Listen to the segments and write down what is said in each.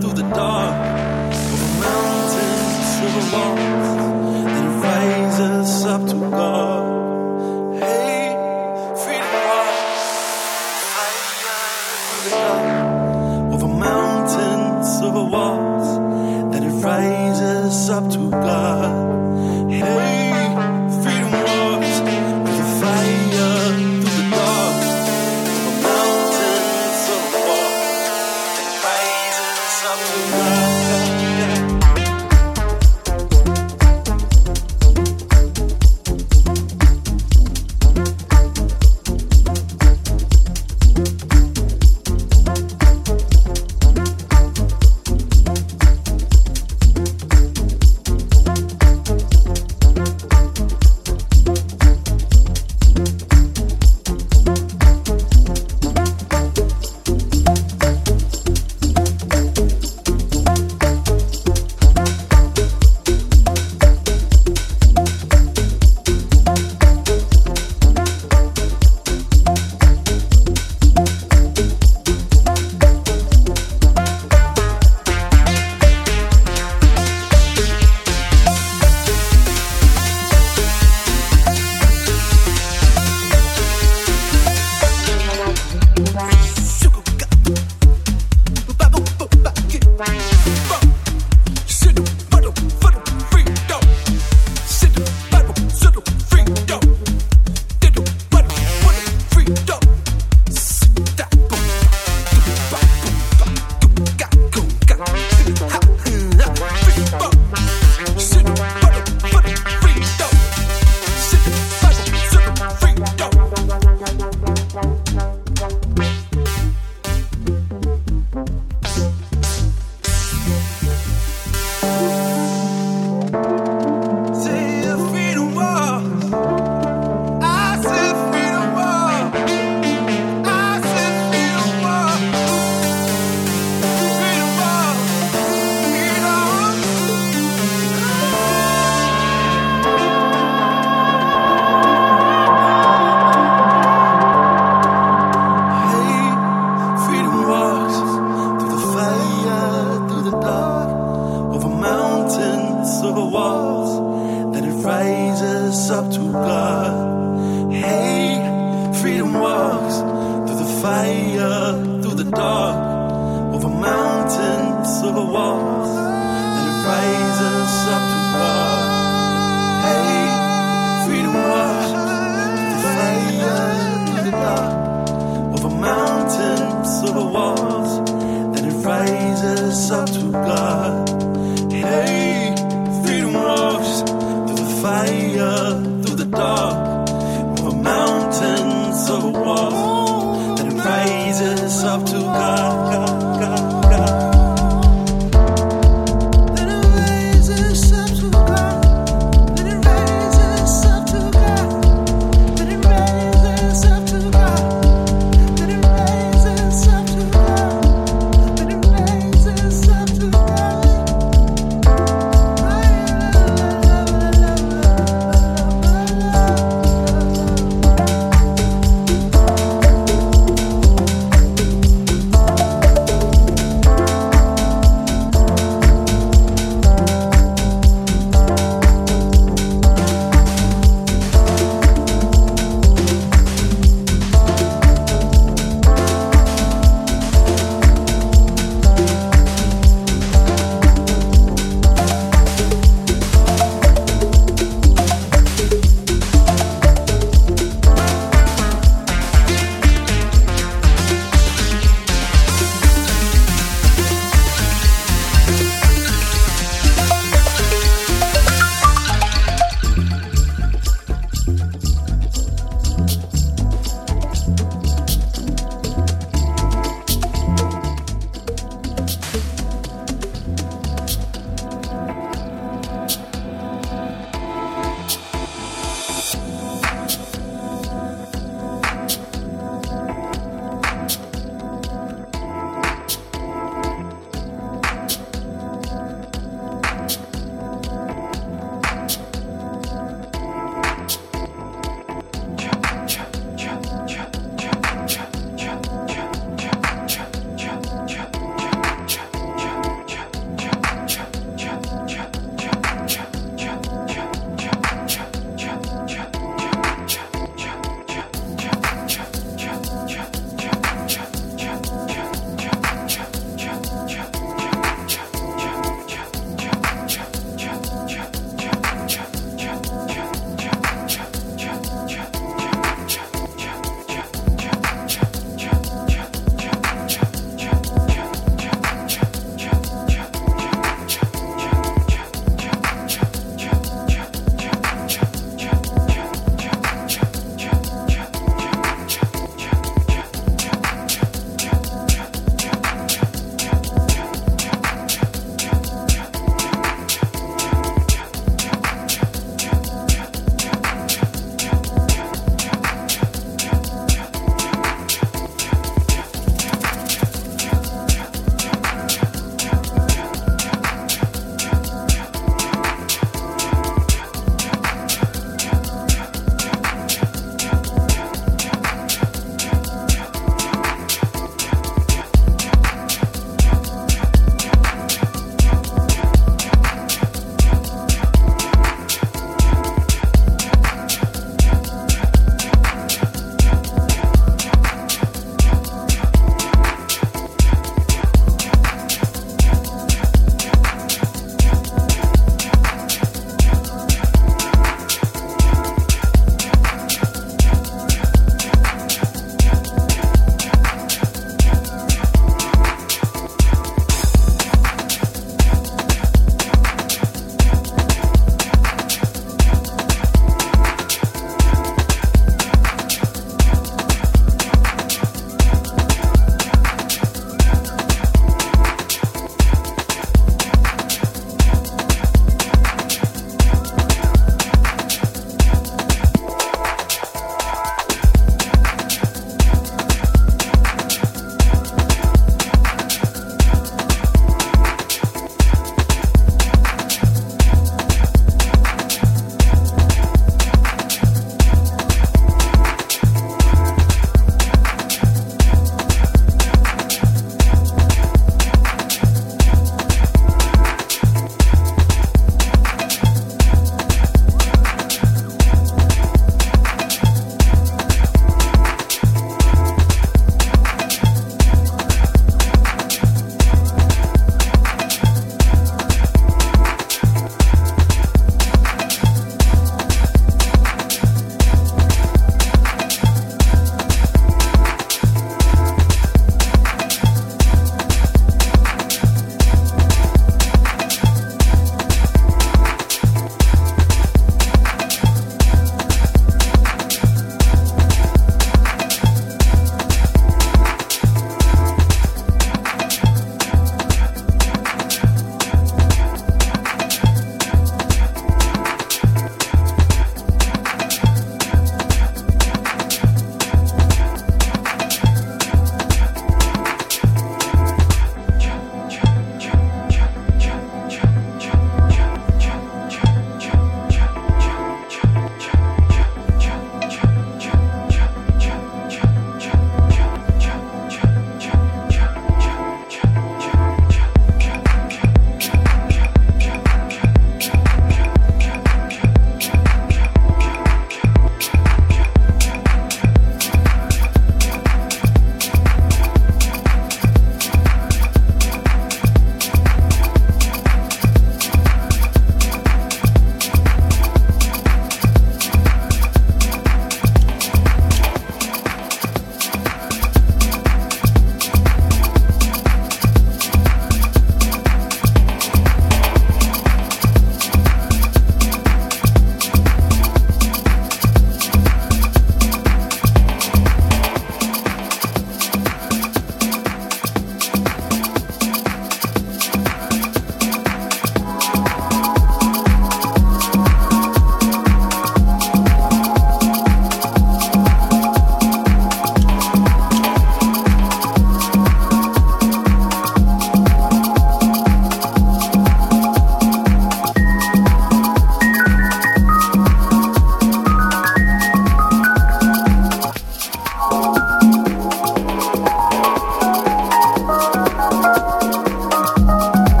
through the dark, over mountains to the walls.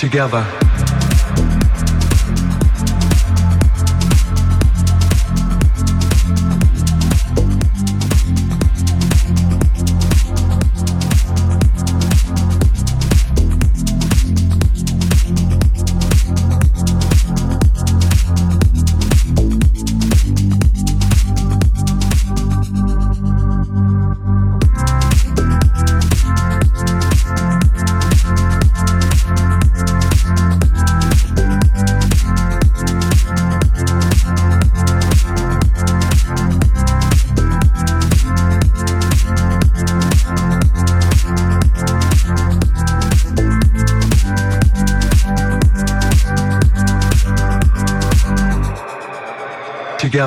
together.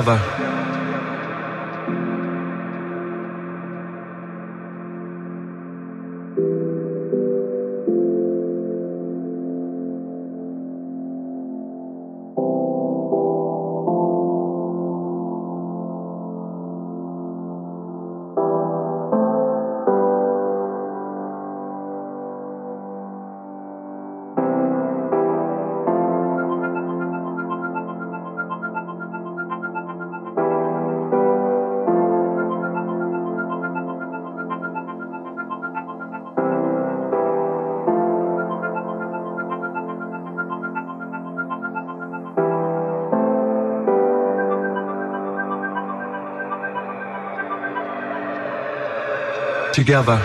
together. together.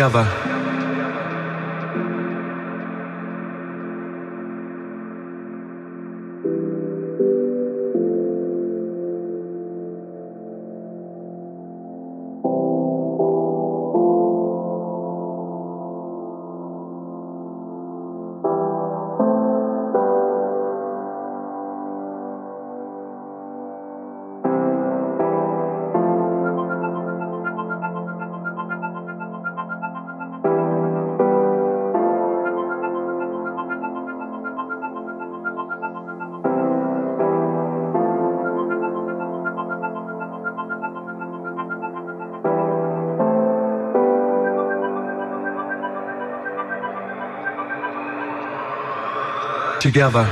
together. together.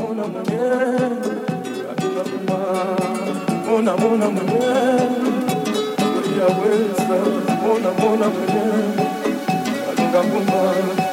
mona monene abima kuma mona mona monene oyaweza mona mona monene alunga kuma